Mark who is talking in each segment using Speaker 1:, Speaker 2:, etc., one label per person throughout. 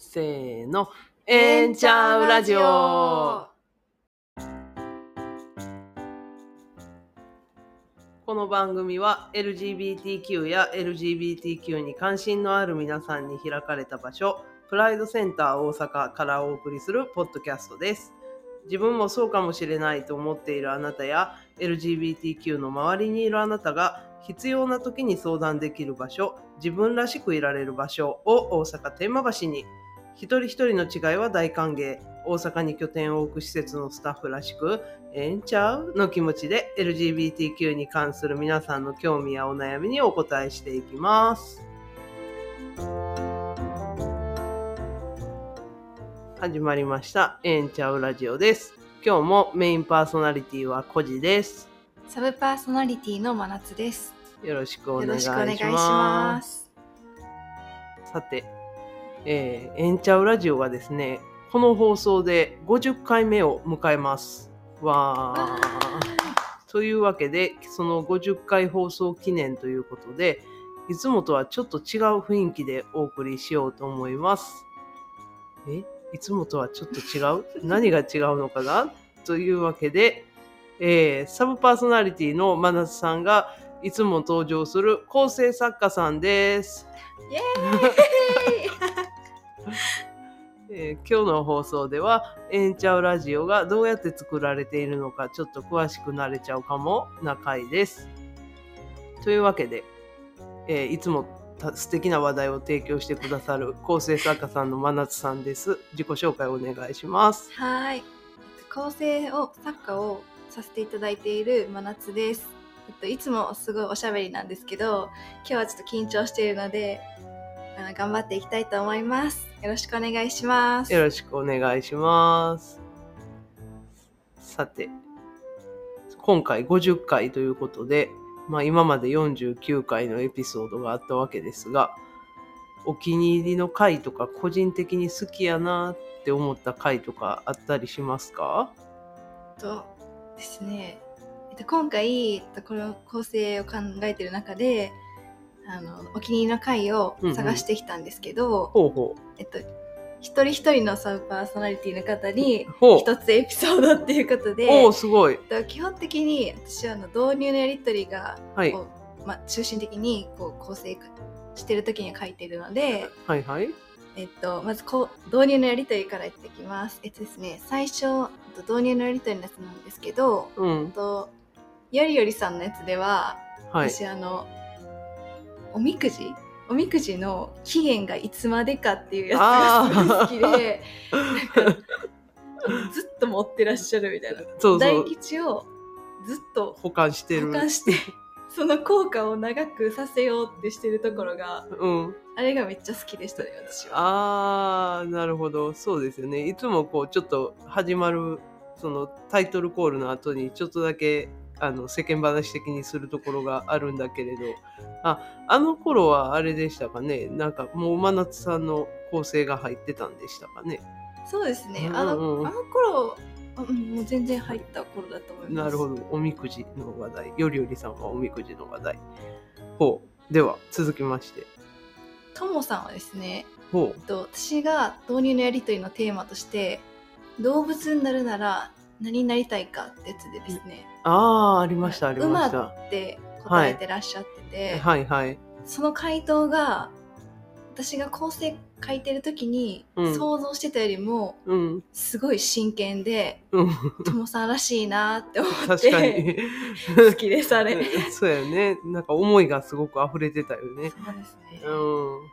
Speaker 1: せーの。えんちゃうラジオこの番組は LGBTQ や LGBTQ に関心のある皆さんに開かれた場所、プライドセンター大阪からお送りするポッドキャストです。自分もそうかもしれないと思っているあなたや LGBTQ の周りにいるあなたが必要な時に相談できる場所、自分らしくいられる場所を大阪天満橋に一人一人の違いは大歓迎。大阪に拠点を置く施設のスタッフらしく、ええんちゃうの気持ちで LGBTQ に関する皆さんの興味やお悩みにお答えしていきます。始まりました。ええんちゃうラジオです。今日もメインパーソナリティはコジです。
Speaker 2: サブパーソナリティの真夏です。
Speaker 1: よろしくお
Speaker 2: よ
Speaker 1: 願いしま。
Speaker 2: す。
Speaker 1: さて、えー、エンチャウラジオがですね、この放送で50回目を迎えます。わー。というわけで、その50回放送記念ということで、いつもとはちょっと違う雰囲気でお送りしようと思います。え？いつもとはちょっと違う？何が違うのかな？というわけで、えーサブパーソナリティの真夏さんがいつも登場する構成作家さんです。
Speaker 2: イエーイ
Speaker 1: えー今日の放送では「エンチャウラジオ」がどうやって作られているのかちょっと詳しくなれちゃうかもな回です。というわけで、えーいつも素敵な話題を提供してくださる構成作家さんの真夏さんです。自己紹介お願いします。
Speaker 2: はい。えっと構成を作家をさせていただいている真夏です。えっといつもすごいおしゃべりなんですけど、今日はちょっと緊張しているので、あの頑張っていきたいと思います。よろしくお願いします。
Speaker 1: よろしくお願いします。さて、今回50回ということで、まあ今まで49回のエピソードがあったわけですが、お気に入りの回とか個人的に好きやなって思った回とかあったりしますか？
Speaker 2: とですね、えっと、今回えっとこの構成を考えている中であのお気に入りの回を探してきたんですけど、
Speaker 1: ほうほ
Speaker 2: えっと、一人一人のサブパーソナリティの方に。一つエピソードっていうことで
Speaker 1: おお、すごい。
Speaker 2: えっと基本的に私はあの導入のやり取りが
Speaker 1: はい。
Speaker 2: まあ、中心的にこう構成してる時に書いているので、
Speaker 1: はいはい。
Speaker 2: えっと、まずこう導入のやり取りから言ってきます。えっとですね、最初えっと導入のやり取りのやつなんですけど、
Speaker 1: うん。
Speaker 2: とよりよりさんのやつでは、
Speaker 1: はい。
Speaker 2: 私あのおみくじ？おみくじの期限がいつまでかっていうやつがすごい好きでずっと持ってらっしゃるみたいな
Speaker 1: そうそ
Speaker 2: 大
Speaker 1: う。
Speaker 2: 吉をずっと
Speaker 1: 保管してる。
Speaker 2: 保管してその効果を長くさせようってしてるところが
Speaker 1: うん。
Speaker 2: あれがめっちゃ好きでしたね私は。
Speaker 1: あーなるほどそうですよねいつもこうちょっと始まるそのタイトルコールの後にちょっとだけあの世間話的にするところがあるんだけれど。ああの頃はあれでしたかね。なんかもう真夏さんの構成が入ってたんでしたかね。
Speaker 2: そうですね、
Speaker 1: うん
Speaker 2: あ
Speaker 1: うん。
Speaker 2: のあの頃あうんもう全然入った頃だと思います。
Speaker 1: なるほど。おみくじの話題。よりよりさんはおみくじの話題。ほう。では続きまして。
Speaker 2: ともさんはですね
Speaker 1: ほ
Speaker 2: えっと私が導入のやり取りのテーマとして動物になるなら何になりたいかってやつでですね
Speaker 1: うああありましたありま
Speaker 2: 馬
Speaker 1: した
Speaker 2: って答えてらっしゃってて、
Speaker 1: はいはい
Speaker 2: その回答が私が構成書いてる時に
Speaker 1: うん
Speaker 2: 想像してたよりも
Speaker 1: うん
Speaker 2: すごい真剣で
Speaker 1: うん
Speaker 2: ともさんらしいなって思っ
Speaker 1: 確かに
Speaker 2: て好きですあれ。
Speaker 1: そうやね。なんか思いがすごく溢れてたよね。
Speaker 2: そうですね。
Speaker 1: うん。
Speaker 2: なんか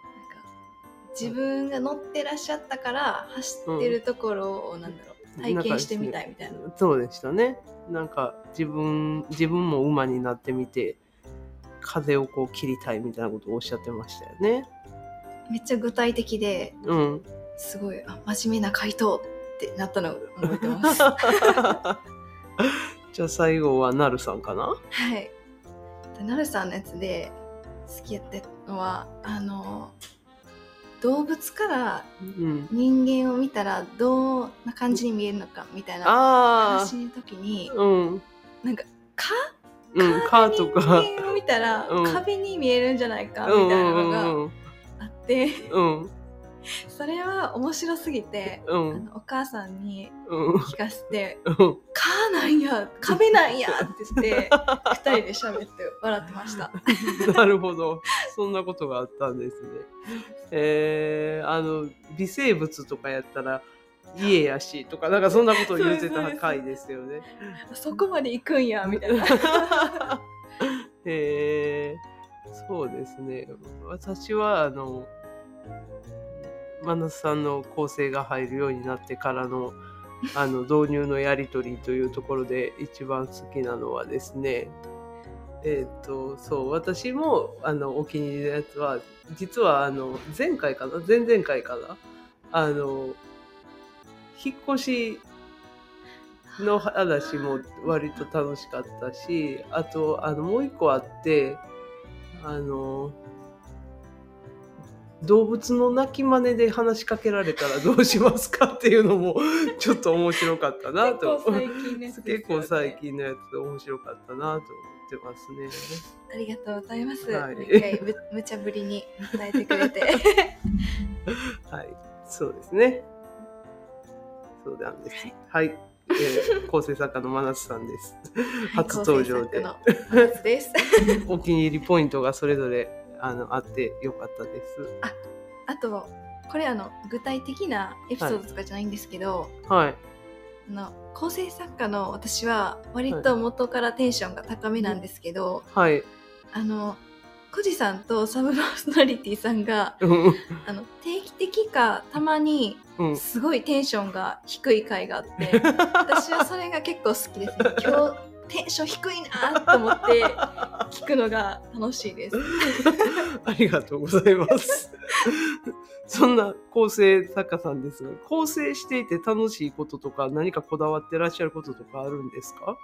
Speaker 2: 自分が乗ってらっしゃったから走ってるところをなんだろう体験してみたいみたいな。
Speaker 1: そうでしたね。なんか自分、自分も馬になってみて、風をこう切りたいみたいなことをおっしゃってましたよね。
Speaker 2: めっちゃ具体的で
Speaker 1: うん。
Speaker 2: すごいあ真面目な回答ってなったのを覚えてます。
Speaker 1: じゃあ最後はなるさんかな？
Speaker 2: はい。でなるさんのやつで好きやったのはあの動物から
Speaker 1: うん。
Speaker 2: 人間を見たらどんな感じに見えるのかみたいな
Speaker 1: あ
Speaker 2: 話の時に
Speaker 1: あ。うん。
Speaker 2: なんか蚊？
Speaker 1: うん。カーとか。
Speaker 2: 人間を見たら
Speaker 1: うん
Speaker 2: 壁に見えるんじゃないかみ
Speaker 1: うん
Speaker 2: たいなのがあって、
Speaker 1: うん。
Speaker 2: それは面白すぎて、あ
Speaker 1: うん。
Speaker 2: のお母さんに
Speaker 1: うん。
Speaker 2: 聞かせて
Speaker 1: うん。
Speaker 2: 「カーなんや壁なんや!」って言って二人で喋って笑ってました。
Speaker 1: なるほど。そんなことがあったんですね。えー、あの、微生物とかやったら、家やしとか、なんかそんなことを言ってた回ですよね。
Speaker 2: そこまで行くんやみたいな。
Speaker 1: えー、そうですね。私は、あの、真夏さんの構成が入るようになってからの、あの、導入のやり取りというところで一番好きなのはですね、えっ、と、そう、私も、あの、お気に入りのやつは、実は、あの、前回かな前々回かなあの、引っ越しの話も割と楽しかったし、あと、あの、もう一個あって、あの、動物の鳴き真似で話しかけられたらどうしますかっていうのも ちょっと面白かったなと。
Speaker 2: 結構最近のやつね
Speaker 1: 面白かったなと思ってますね。
Speaker 2: ありがとうございます。
Speaker 1: はい
Speaker 2: 無茶ぶりに伝えてくれて。
Speaker 1: はい、そうですね。そうなんです。はい、えー構成作家の真夏さんです。初登場で
Speaker 2: 構成作家の真夏です。
Speaker 1: お気に入りポイントがそれぞれあのあってよかったです。
Speaker 2: あとこれあの具体的なエピソードとかじゃないんですけど、
Speaker 1: はい。
Speaker 2: あの構成作家の私は割と元からテンションが高めなんですけど、
Speaker 1: はい。
Speaker 2: あのコジさんとサブローソナリティさんが
Speaker 1: うん
Speaker 2: あの定期的かたまに
Speaker 1: うん。
Speaker 2: すごいテンションが低い回があって 私はそれが結構好きですね今日テンション低いなと思って 聞くのが楽しいです
Speaker 1: ありがとうございます。そんな構成作家さんですが、構成していて楽しいこととか何かこだわってらっしゃることとかあるんですか？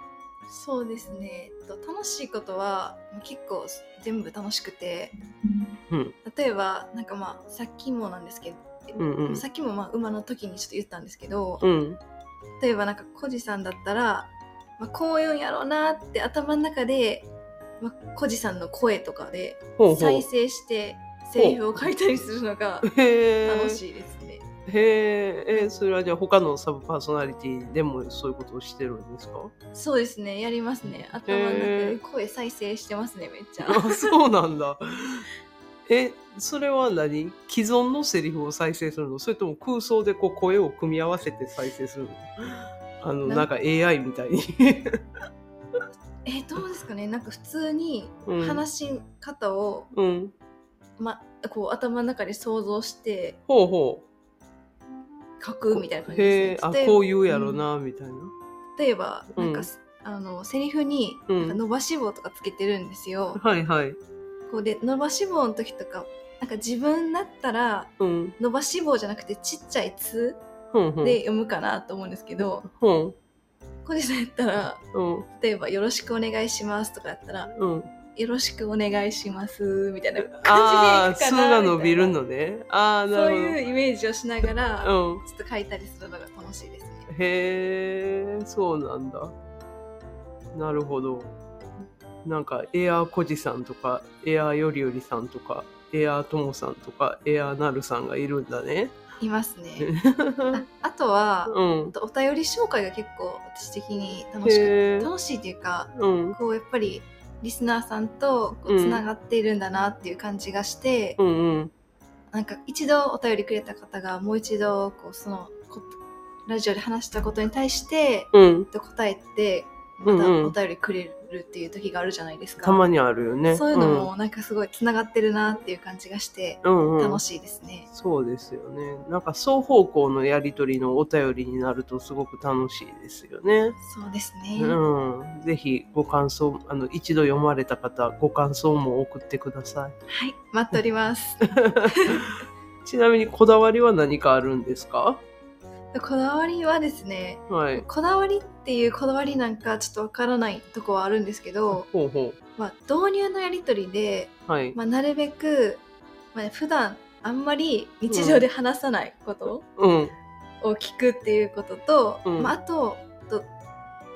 Speaker 2: そうですねえっと楽しいことは結構全部楽しくて
Speaker 1: うん。
Speaker 2: 例えばなんかまあさっきもなんですけど、
Speaker 1: うんうん
Speaker 2: さっきもまあ馬の時にちょっと言ったんですけど、
Speaker 1: うん。
Speaker 2: 例えばなんかコジさんだったら、まあ、こういうんやろうなって頭の中で、まあ、コジさんの声とかで。再生してセリフを書いたりするのが 楽しいですね。
Speaker 1: へーえーそれはじゃあ他のサブパーソナリティでもそういうことをしてるんですか？
Speaker 2: そうですね、やりますね。頭の中で声再生してますね、めっちゃ。
Speaker 1: あそうなんだ。え、それは何？既存のセリフを再生するの？それとも空想でこう声を組み合わせて再生するの？あの、
Speaker 2: な
Speaker 1: なんか AI みたいに。
Speaker 2: えーどうですかね？なんか普通に
Speaker 1: うん
Speaker 2: 話し方を、
Speaker 1: うん。
Speaker 2: ま、こう頭の中で想像して
Speaker 1: ほうほ
Speaker 2: 書くみたいな
Speaker 1: う。
Speaker 2: 感じ
Speaker 1: へえ、あ、
Speaker 2: ですね。例えば
Speaker 1: こう言うやろな、みたいな。
Speaker 2: 例えば、
Speaker 1: うん
Speaker 2: なんかす、あのセリフに伸ばし棒とかつけてるんですよ。
Speaker 1: はいはい。
Speaker 2: こうで伸ばし棒の時とかなんか自分だったら
Speaker 1: うん。
Speaker 2: 伸ばし棒じゃなくてちっちゃい「つ
Speaker 1: ふん」ふん。
Speaker 2: で読むかなと思うんですけど、
Speaker 1: ふん。
Speaker 2: コジさんやったら
Speaker 1: うん。
Speaker 2: 例えば「よろしくお願いします」とかやったら
Speaker 1: うん。
Speaker 2: 「よろしくお願いします」みたいな
Speaker 1: あ
Speaker 2: 感じでいくかな
Speaker 1: が伸びる
Speaker 2: みたい
Speaker 1: のね。ああ、
Speaker 2: なそう。いうイメージをしながら、
Speaker 1: うん。
Speaker 2: ちょっと書いたりするのが楽しいですね。
Speaker 1: へえ、そうなんだ。なるほど。なんか、エアーコジさんとか、エアーよりよりさんとか、エアーともさんとか、エアーなるさんがいるんだね。
Speaker 2: いますね。ああとは、
Speaker 1: うん
Speaker 2: お便り紹介が結構私的に楽しく楽しいっていうか
Speaker 1: うん。
Speaker 2: こうやっぱりリスナーさんとつながっているんだなっていう感じがして、
Speaker 1: うんうん。
Speaker 2: なんか一度お便りくれた方がもう一度こうそのこラジオで話したことに対して
Speaker 1: うん。
Speaker 2: と答えてまたお便りくれるっていう時があるじゃないですか。
Speaker 1: たまにあるよね。
Speaker 2: そういうのもなんかすごいつながってるなっていう感じがして
Speaker 1: うん、うんうん
Speaker 2: 楽しいですね。
Speaker 1: そうですよね。なんか双方向のやりとりのお便りになるとすごく楽しいですよね。
Speaker 2: そうですね。
Speaker 1: うん。ぜひご感想、あの、一度読まれた方、ご感想も送ってください。
Speaker 2: はい、待っております。
Speaker 1: ちなみにこだわりは何かあるんですか？
Speaker 2: こだわりはですね、
Speaker 1: はい。
Speaker 2: こだわりっていうこだわりなんかちょっとわからないとこはあるんですけど、
Speaker 1: ほうほ
Speaker 2: まあ、導入のやり取りで、
Speaker 1: う。はい。
Speaker 2: まあ、なるべく、まあ、普段あんまり日常で話さないこと
Speaker 1: うん。
Speaker 2: を聞くっていうことと、
Speaker 1: うん
Speaker 2: まあ、あとと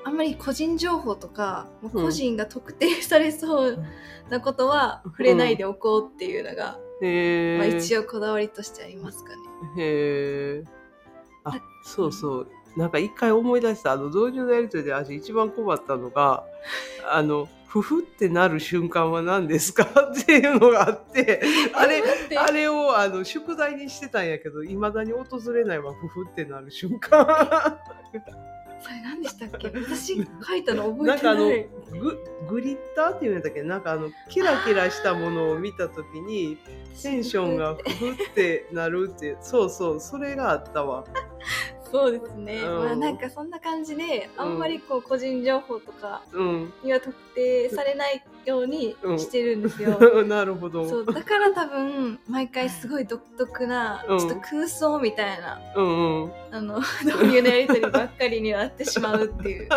Speaker 2: あんまり個人情報とか、もう
Speaker 1: うん
Speaker 2: 個人が特定されそうなことは触れないでおこうっていうのが
Speaker 1: へ
Speaker 2: まあ、
Speaker 1: え。
Speaker 2: 一応こだわりとしてありますかね。
Speaker 1: へえ。あ
Speaker 2: あ、
Speaker 1: そうそう。なんか一回思い出した、あの、同時のやりとりで私一番困ったのが、あの、ふふってなる瞬間は何ですか？っていうのがあって、あれ、あれをあの宿題にしてたんやけど、いまだに訪れないわ、ふふってなる瞬間。
Speaker 2: それ何でしたっけ？私書いたの覚
Speaker 1: なんかあの
Speaker 2: えてない。
Speaker 1: ググリッターっていうんだっけ？なんかあのキラキラしたものを見た時にテンションがふふってなるってそうそうそれがあったわ。
Speaker 2: そうですね。
Speaker 1: うん
Speaker 2: まあなんかそんな感じで、あんまりこう個人情報とか
Speaker 1: うん。
Speaker 2: には特定されないようにしてるんですよ。
Speaker 1: なるほど。
Speaker 2: そうだから多分毎回すごい独特な、
Speaker 1: うん
Speaker 2: ちょっと空想みたいな
Speaker 1: うんうん。
Speaker 2: あの導入のやり取りばっかりになってしまうっていう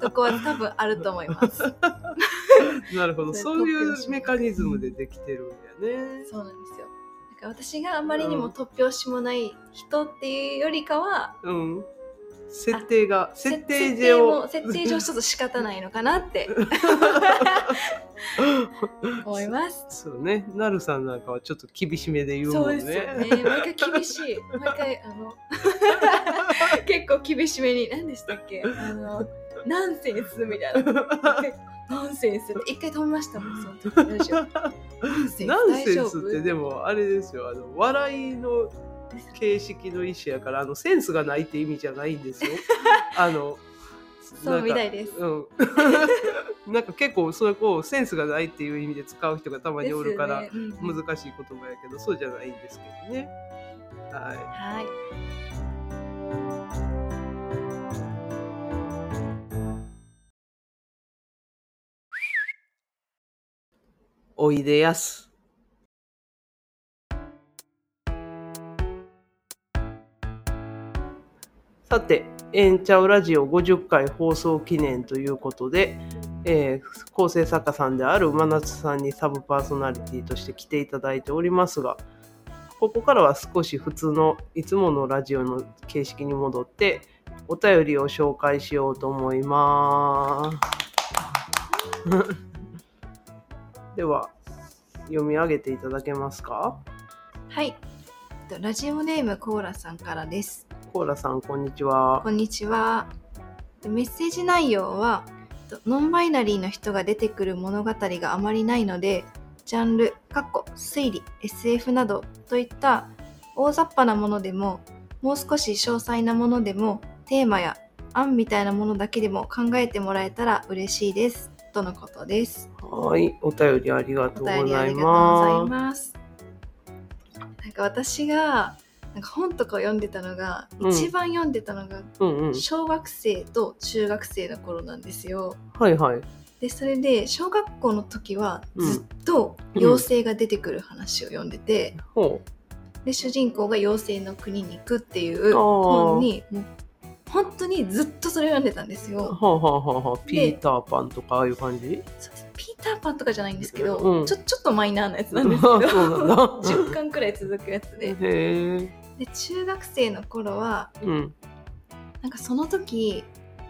Speaker 2: とこは多分あると思います。
Speaker 1: なるほど。
Speaker 2: で
Speaker 1: そういうメカニズムでできてるんやね。
Speaker 2: そうなんですよ。だから私があまりにも突拍子もない人っていうよりかは、
Speaker 1: うん。設定が設
Speaker 2: せ
Speaker 1: 定上
Speaker 2: も設定上ちょっと仕方ないのかなって 思います。
Speaker 1: そうね。なるさんなんかはちょっと厳しめで言うもんね。
Speaker 2: そうですよね。毎回厳しい。毎回あの 結構厳しめに何でしたっけ？あのナンセンスみたいな。ナンセンス一回止めましたもんその時ラジオ ナンセンス
Speaker 1: ってでもあれですよあの笑いの形式の一種やからあのセンスがないって意味じゃないんですよ。あの
Speaker 2: そうみた
Speaker 1: い。
Speaker 2: いです。
Speaker 1: うん、なんか結構それをセンスがないっていう意味で使う人がたまにおるから、難しい言葉やけどそうじゃないんですけどね。は
Speaker 2: はい。
Speaker 1: い、おいでやす。さて、エンチャウラジオ50回放送記念ということで、えー構成作家さんである真夏さんにサブパーソナリティとして来ていただいておりますが、ここからは少し普通のいつものラジオの形式に戻って、お便りを紹介しようと思います。では、読み上げていただけますか？
Speaker 2: はい。えっとラジオネームコーラさんからです。
Speaker 1: コーラさん、こんにちは
Speaker 2: こ。んにちは。でメッセージ内容は、えっとノンバイナリーの人が出てくる物語があまりないので、ジャンル、過去、推理、SF などといった大雑把なものでも、もう少し詳細なものでも、テーマや案みたいなものだけでも考えてもらえたら嬉しいです。とのことです。
Speaker 1: はい、お便りありがとうございま
Speaker 2: ます。なんか私がなんか本とかを読んでたのが、
Speaker 1: うん
Speaker 2: 一番読んでたのが。小学生と中学生の頃なんですよ。
Speaker 1: はいはい。
Speaker 2: でそれで小学校の時は
Speaker 1: うん
Speaker 2: ずっと妖精が出てくる話を読んでて、
Speaker 1: ほ
Speaker 2: で主人公が妖精の国に行くっていう本に本当にずっとそれを読んでたんです
Speaker 1: う。
Speaker 2: よ。
Speaker 1: はあ、はあはピーターパンとかああいう感じ？
Speaker 2: ピーターパンとかじゃないんですけど、
Speaker 1: うん
Speaker 2: ちょちょっとマイナーなやつなんですけど
Speaker 1: そうなんだ。
Speaker 2: 10巻くらい続くやつで。で中学生の頃は
Speaker 1: うん。
Speaker 2: なんかその時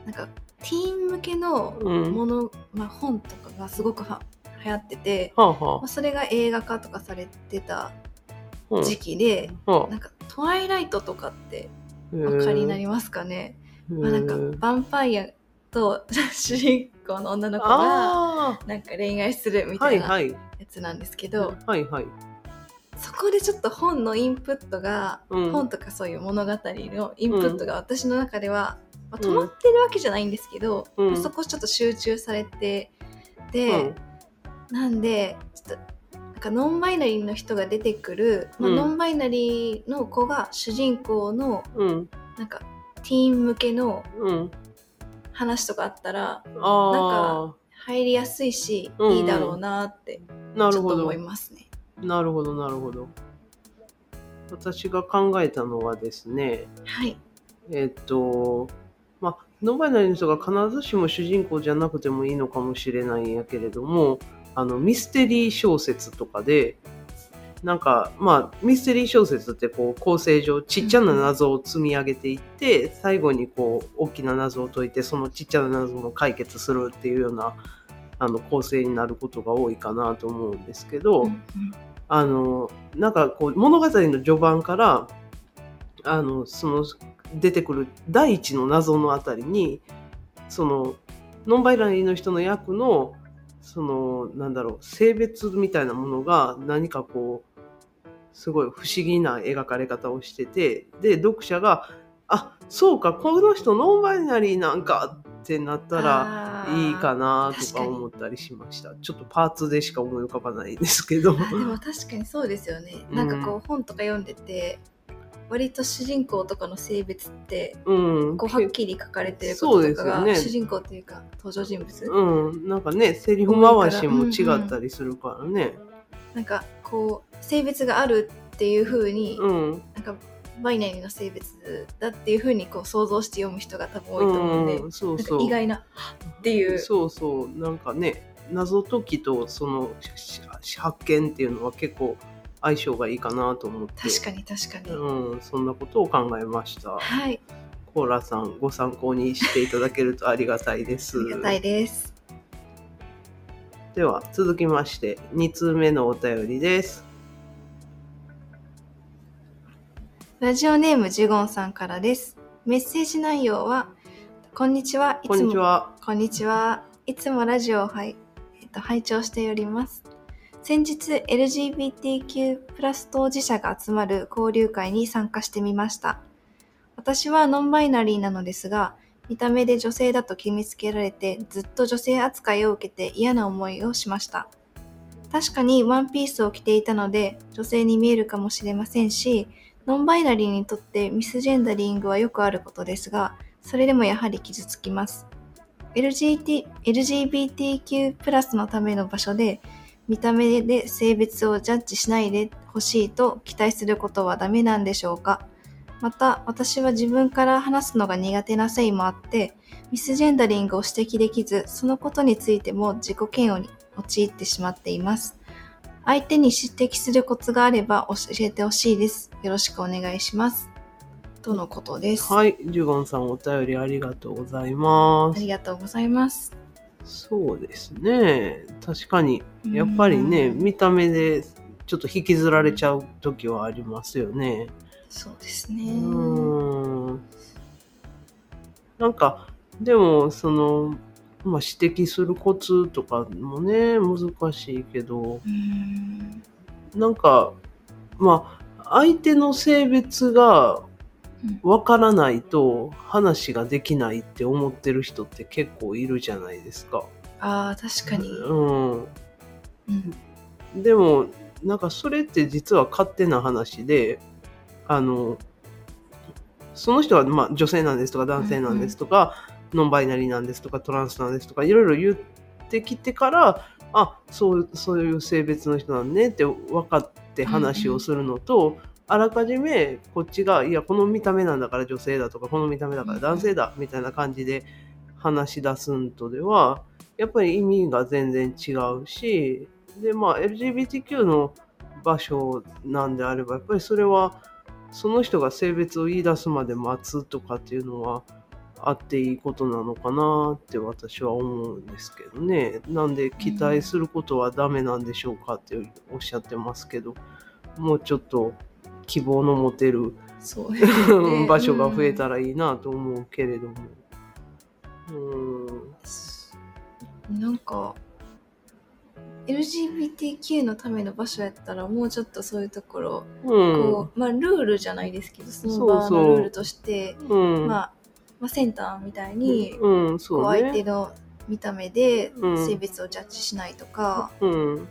Speaker 2: なんかティーン向けの
Speaker 1: うん。
Speaker 2: もの、まあ、本とかがすごくは流行ってて、
Speaker 1: はあは
Speaker 2: まあ、それが映画化とかされてた
Speaker 1: あ。うん
Speaker 2: 時期で、
Speaker 1: は
Speaker 2: なんか「トワイライト」とかって
Speaker 1: あ。
Speaker 2: お分かりにな
Speaker 1: り
Speaker 2: りますかね、
Speaker 1: ま
Speaker 2: まあ、なんかヴァンパイアと主人公の女の子が
Speaker 1: あ
Speaker 2: なんか恋愛するみ
Speaker 1: あ。
Speaker 2: たなや
Speaker 1: はいいはい。
Speaker 2: つなんですけど、
Speaker 1: はいはい。
Speaker 2: そこでちょっと本のインプットが、
Speaker 1: うん
Speaker 2: 本とかそういう物語のインプットが私の中では、まあ、
Speaker 1: うん
Speaker 2: 止まってるわけじゃないんですけど、
Speaker 1: うん
Speaker 2: まあそこちょっと集中されてで、
Speaker 1: うん
Speaker 2: なんでちょっとかノンバイナリーの人が出てくる、まあ
Speaker 1: うん
Speaker 2: ノンバイナリーの子が主人公の
Speaker 1: うん。
Speaker 2: なんかティーン向けの
Speaker 1: うん。
Speaker 2: 話とかあったら
Speaker 1: あ
Speaker 2: 入りやすいし、
Speaker 1: うん
Speaker 2: いいだろうなって
Speaker 1: あ。なるほど
Speaker 2: ちょっと思い。ますね。
Speaker 1: なるほどなるほど。私が考えたのはですね、
Speaker 2: はい、
Speaker 1: えっと、まあ、ノンバイナリーの人が必ずしも主人公じゃなくてもいいのかもしれないんやけれども、あの、ミステリー小説とかで、なんか、まあ、ミステリー小説ってこう、構成上、ちっちゃな謎を積み上げていって、最後にこう、大きな謎を解いて、そのちっちゃな謎を解決するっていうような、あの、構成になることが多いかなと思うんですけど、
Speaker 2: うんうん。
Speaker 1: あのなんかこう物語の序盤からあのその出てくる第一の謎のあたりにそのノンバイナリーの人の役のそのなんだろう性別みたいなものが何かこうすごい不思議な描かれ方をしててで読者があそうかこの人ノンバイナリーなんかってなったらいいかなとか思ったりしました。ちょっとパーツでしか思い浮かばないんですけど。
Speaker 2: でも確かにそうですよね、なんかこう本とか読んでて割と主人公とかの性別って、
Speaker 1: うん。
Speaker 2: こうはっきり書かれてることとかが、
Speaker 1: ね。
Speaker 2: 主人公というか登場人物、
Speaker 1: うん、なんかねセリフ回しも違ったりするからね。
Speaker 2: なんかこう性別があるっていう風に、
Speaker 1: うん、
Speaker 2: なんかバイナリーの性別だっていう風にこう想像して読む人が多分多いと思うんで、
Speaker 1: うん、そうそう。
Speaker 2: 意外なっていう。
Speaker 1: そうそう。なんかね謎解きとその発見っていうのは結構相性がいいかなと思って
Speaker 2: 確かに確かに、
Speaker 1: うん、そんなことを考えました。
Speaker 2: はい
Speaker 1: コーラさんご参考にしていただけるとありがたいです。
Speaker 2: ありがたいです
Speaker 1: では続きまして2通目のお便りです。
Speaker 2: ラジオネームジュゴンさんからですメッセージ内容はこんにちはいつも
Speaker 1: こんにちは。
Speaker 2: こんにちはいつもラジオを拝,、えっと拝聴しております先日 LGBTQ+ 当事者が集まる交流会に参加してみました。私はノンバイナリーなのですが見た目で女性だと決めつけられてずっと女性扱いを受けて嫌な思いをしました。確かにワンピースを着ていたので女性に見えるかもしれませんしノンバイナリーにとってミスジェンダリングはよくあることですがそれでもやはり傷つきます。LGBT LGBTQ+ のための場所で見た目で性別をジャッジしないでほしいと期待することはダメなんでしょうか？また私は自分から話すのが苦手なせいもあってミスジェンダリングを指摘できずそのことについても自己嫌悪に陥ってしまっています。相手に指摘するコツがあれば教えてほしいです。よろしくお願いします。とのことです、
Speaker 1: はい、ジュゴンさんお便りありがとうございます。
Speaker 2: ありがとうございます
Speaker 1: そうですね。確かに、やっぱりね、
Speaker 2: うん
Speaker 1: 見た目でちょっと引きずられちゃう時はありますよね。
Speaker 2: そうです
Speaker 1: う
Speaker 2: ね
Speaker 1: ーん。なんか、でも、その、まあ、指摘するコツとかもね、難しいけど、
Speaker 2: うん
Speaker 1: なんか、まあ、相手の性別が
Speaker 2: うん
Speaker 1: わからないと話ができないって思ってる人って結構いるじゃないですか。
Speaker 2: ああ確かに、
Speaker 1: うん。
Speaker 2: うん
Speaker 1: でもなんかそれって実は勝手な話であのその人はまあ女性なんですとか男性なんですとか、ノンバイナリーなんですとかトランスなんですとかいろいろ言ってきてからあそうそういう性別の人なんねって分かって話をするのと、あらかじめこっちがいやこの見た目なんだから女性だとかこの見た目だから男性だみたいな感じで話し出すんとではやっぱり意味が全然違うしでまあ LGBTQ の場所なんであればやっぱりそれはその人が性別を言い出すまで待つとかっていうのはあっていいことなのかなって私は思うんですけどね。なんで期待することはダメなんでしょうかっておっしゃってますけどもうちょっと希望の持てる
Speaker 2: ね
Speaker 1: 場所が増えたらいいなと思うけれども。うん。
Speaker 2: うんなんか LGBTQ のための場所やったらもうちょっとそういうところ、
Speaker 1: うん。
Speaker 2: こうまあルールじゃないですけどその場のルールとして
Speaker 1: うん。
Speaker 2: まあ、まあセンターみたいに、
Speaker 1: うん、
Speaker 2: こ
Speaker 1: そう。
Speaker 2: 相手の見た目で
Speaker 1: うん。
Speaker 2: 性別をジャッジしないとか、
Speaker 1: うん、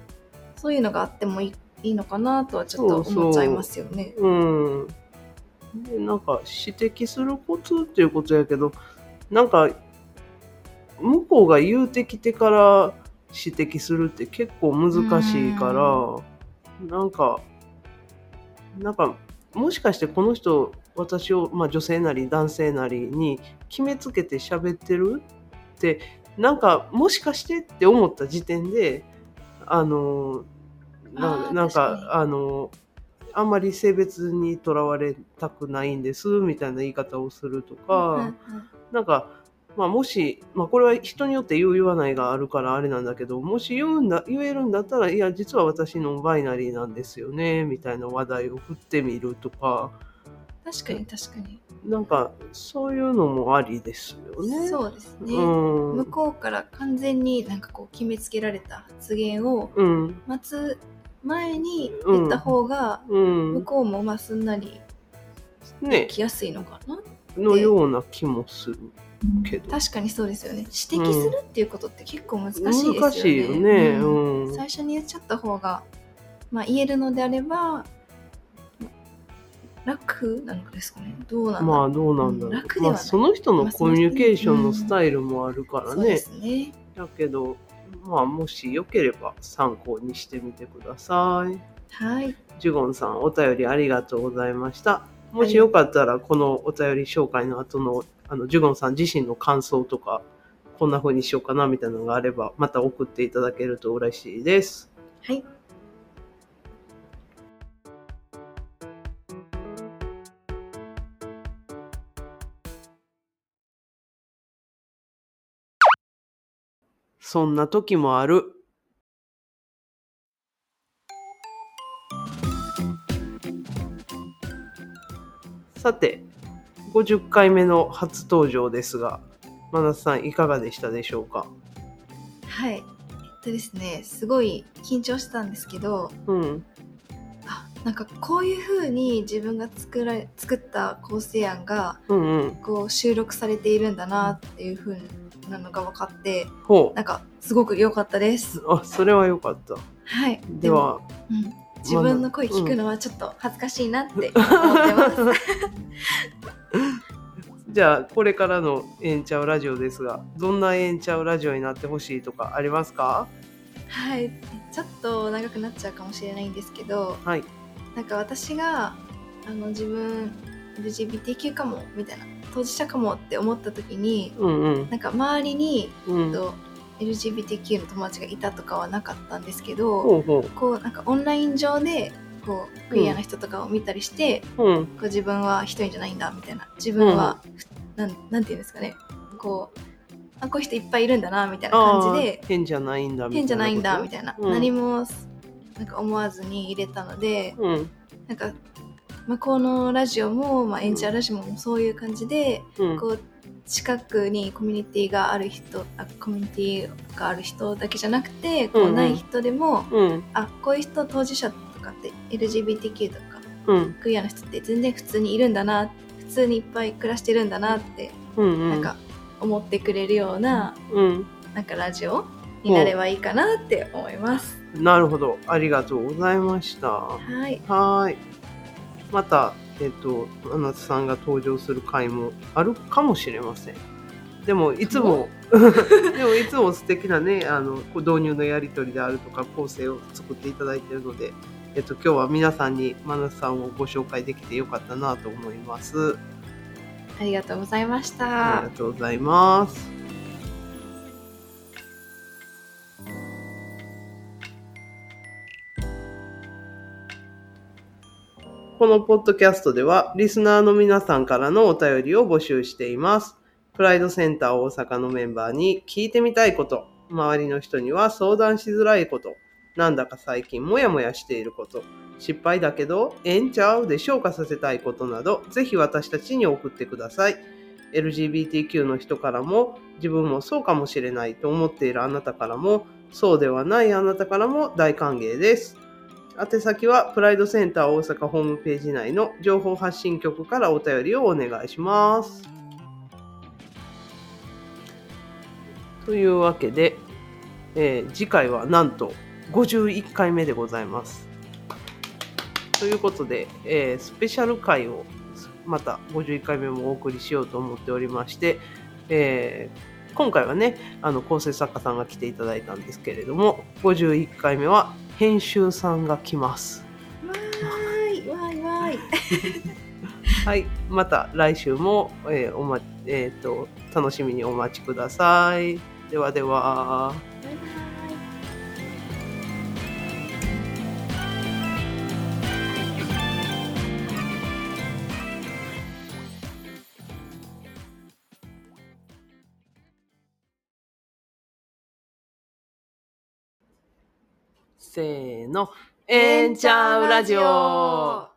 Speaker 2: そういうのがあってもいいいいのかなとはちょっと思っちゃいますよね。
Speaker 1: うん。で、なんか指摘するコツっていうことやけど、なんか向こうが言うてきてから指摘するって結構難しいから、なんか、なんか、もしかしてこの人、私を、まあ、女性なり男性なりに決めつけて喋ってるって、なんか、もしかしてって思った時点で、あの、ななん
Speaker 2: 確か
Speaker 1: あの、あんまり性別にとらわれたくないんですみたいな言い方をするとか、
Speaker 2: うんうん
Speaker 1: なんかまあ、もし、まあ、これは人によって言う言わないがあるからあれなんだけどもし言うんだ言えるんだったらいや実は私のバイナリーなんですよねみたいな話題を振ってみるとか
Speaker 2: 確かに確かに。
Speaker 1: なんかそういうのもありですよね。
Speaker 2: そうですね。
Speaker 1: うん
Speaker 2: 向こうから完全になんかこう決めつけられた発言を
Speaker 1: うん
Speaker 2: 待つ前に言った方が
Speaker 1: うん。
Speaker 2: 向こうもまあすんなり
Speaker 1: ね。
Speaker 2: 来やすいのかな、
Speaker 1: のような気もするけど。
Speaker 2: 確かにそうですよね。指摘するっていうことって結構難しいですよね、
Speaker 1: 難しいよね。
Speaker 2: うん。
Speaker 1: うん。
Speaker 2: 最初に言っちゃった方が、まあ、言えるのであれば楽なのですかね？どうなんだろう？
Speaker 1: まあどうなんだろう、
Speaker 2: 楽ではない。
Speaker 1: まあ、その人のコミュニケーションのスタイルもあるからね。だけどまあもしよければ参考にしてみてください。
Speaker 2: はい。
Speaker 1: ジュゴンさんお便りありがとうございました。もしよかったらこのお便り紹介の後のあのジュゴンさん自身の感想とかこんな風にしようかなみたいなのがあればまた送っていただけると嬉しいです。
Speaker 2: はい
Speaker 1: そんな時もある。さて50回目の初登場ですが真夏さんいかがでしたでしょうか？
Speaker 2: はい。えっとですねすごい緊張してたんですけど
Speaker 1: うん。
Speaker 2: あなんかこういう風に自分が作ら作った構成案が
Speaker 1: うんうん。
Speaker 2: こう収録されているんだなっていう風なのが分かって
Speaker 1: ほ
Speaker 2: なんかすごく良かったです
Speaker 1: うあそれはよかった
Speaker 2: はい
Speaker 1: では
Speaker 2: うん、自分の声聞くのはちょっと恥ずかしいなって思ってます、
Speaker 1: じゃあこれからの「えんちゃうラジオ」ですがどんなえんちゃうラジオになってほしいとかありますか
Speaker 2: はいちょっと長くなっちゃうかもしれないんですけど
Speaker 1: はい
Speaker 2: なんか私があの自分 LGBTQ かもみたいな当事者かもって思った時に
Speaker 1: うんうん。
Speaker 2: なんか周りに、
Speaker 1: うん。
Speaker 2: と LGBTQ の友達がいたとかはなかったんですけど
Speaker 1: ほうほ
Speaker 2: こうなんかオンライン上でこうクイアな人とかを見たりして、
Speaker 1: ううん。
Speaker 2: こう自分は一人じゃないんだみたいな。自分は、なんなんていうんですかね。こうあこういう人いっぱいいるんだなみたいな感じで
Speaker 1: 変じゃないんだみたいな
Speaker 2: 変じゃないんだみ
Speaker 1: たい
Speaker 2: な、
Speaker 1: うん。
Speaker 2: 何もなんか思わずに入れたので
Speaker 1: なうん。
Speaker 2: なんか、まあ、このラジオも、まあ、エンジャーラジオもそういう感じで、
Speaker 1: うん。
Speaker 2: こう近くにコミュニティがある人あコミュニティがある人だけじゃなくてこ
Speaker 1: うん。う
Speaker 2: うんない人でも、
Speaker 1: うん。
Speaker 2: あこういう人当事者とかって LGBTQ とか
Speaker 1: うん。
Speaker 2: クイアの人って全然普通にいるんだな普通にいっぱい暮らしてるんだなって、
Speaker 1: うんうん。
Speaker 2: なんか思ってくれるような
Speaker 1: うん。
Speaker 2: なんかラジオになればいいかなって思います。
Speaker 1: なるほど。ありがとうございました。は
Speaker 2: はい、
Speaker 1: ーいまたえっ、とあなたさんが登場する回もあるかもしれませんでもいつも でもいつも素敵なねあの導入のやり取りであるとか構成を作っていただいているのでえっと、今日は皆さんに真夏さんをご紹介できてよかったなと思います。
Speaker 2: ありがとうございまし
Speaker 1: あ
Speaker 2: た
Speaker 1: りが。とうございます。このポッドキャストでは、リスナーの皆さんからのお便りを募集しています。プライドセンター大阪のメンバーに聞いてみたいこと、周りの人には相談しづらいこと、なんだか最近モヤモヤしていること、失敗だけど、ええんちゃうで消化させたいことなど、ぜひ私たちに送ってください。LGBTQ の人からも、自分もそうかもしれないと思っているあなたからも、そうではないあなたからも大歓迎です。宛先はプライドセンター大阪ホームページ内の情報発信局からお便りをお願いします。というわけで、えー次回はなんと51回目でございます。ということで、えースペシャル回をまた51回目もお送りしようと思っておりまして、えー今回はねあの構成作家さんが来ていただいたんですけれども51回目は編集さんが来ます。
Speaker 2: わーいわーいわーい。
Speaker 1: はい、また来週も、えーおまえーと楽しみにお待ちください。ではでは。
Speaker 2: バイバイ
Speaker 1: せーの。えんちゃうラジオ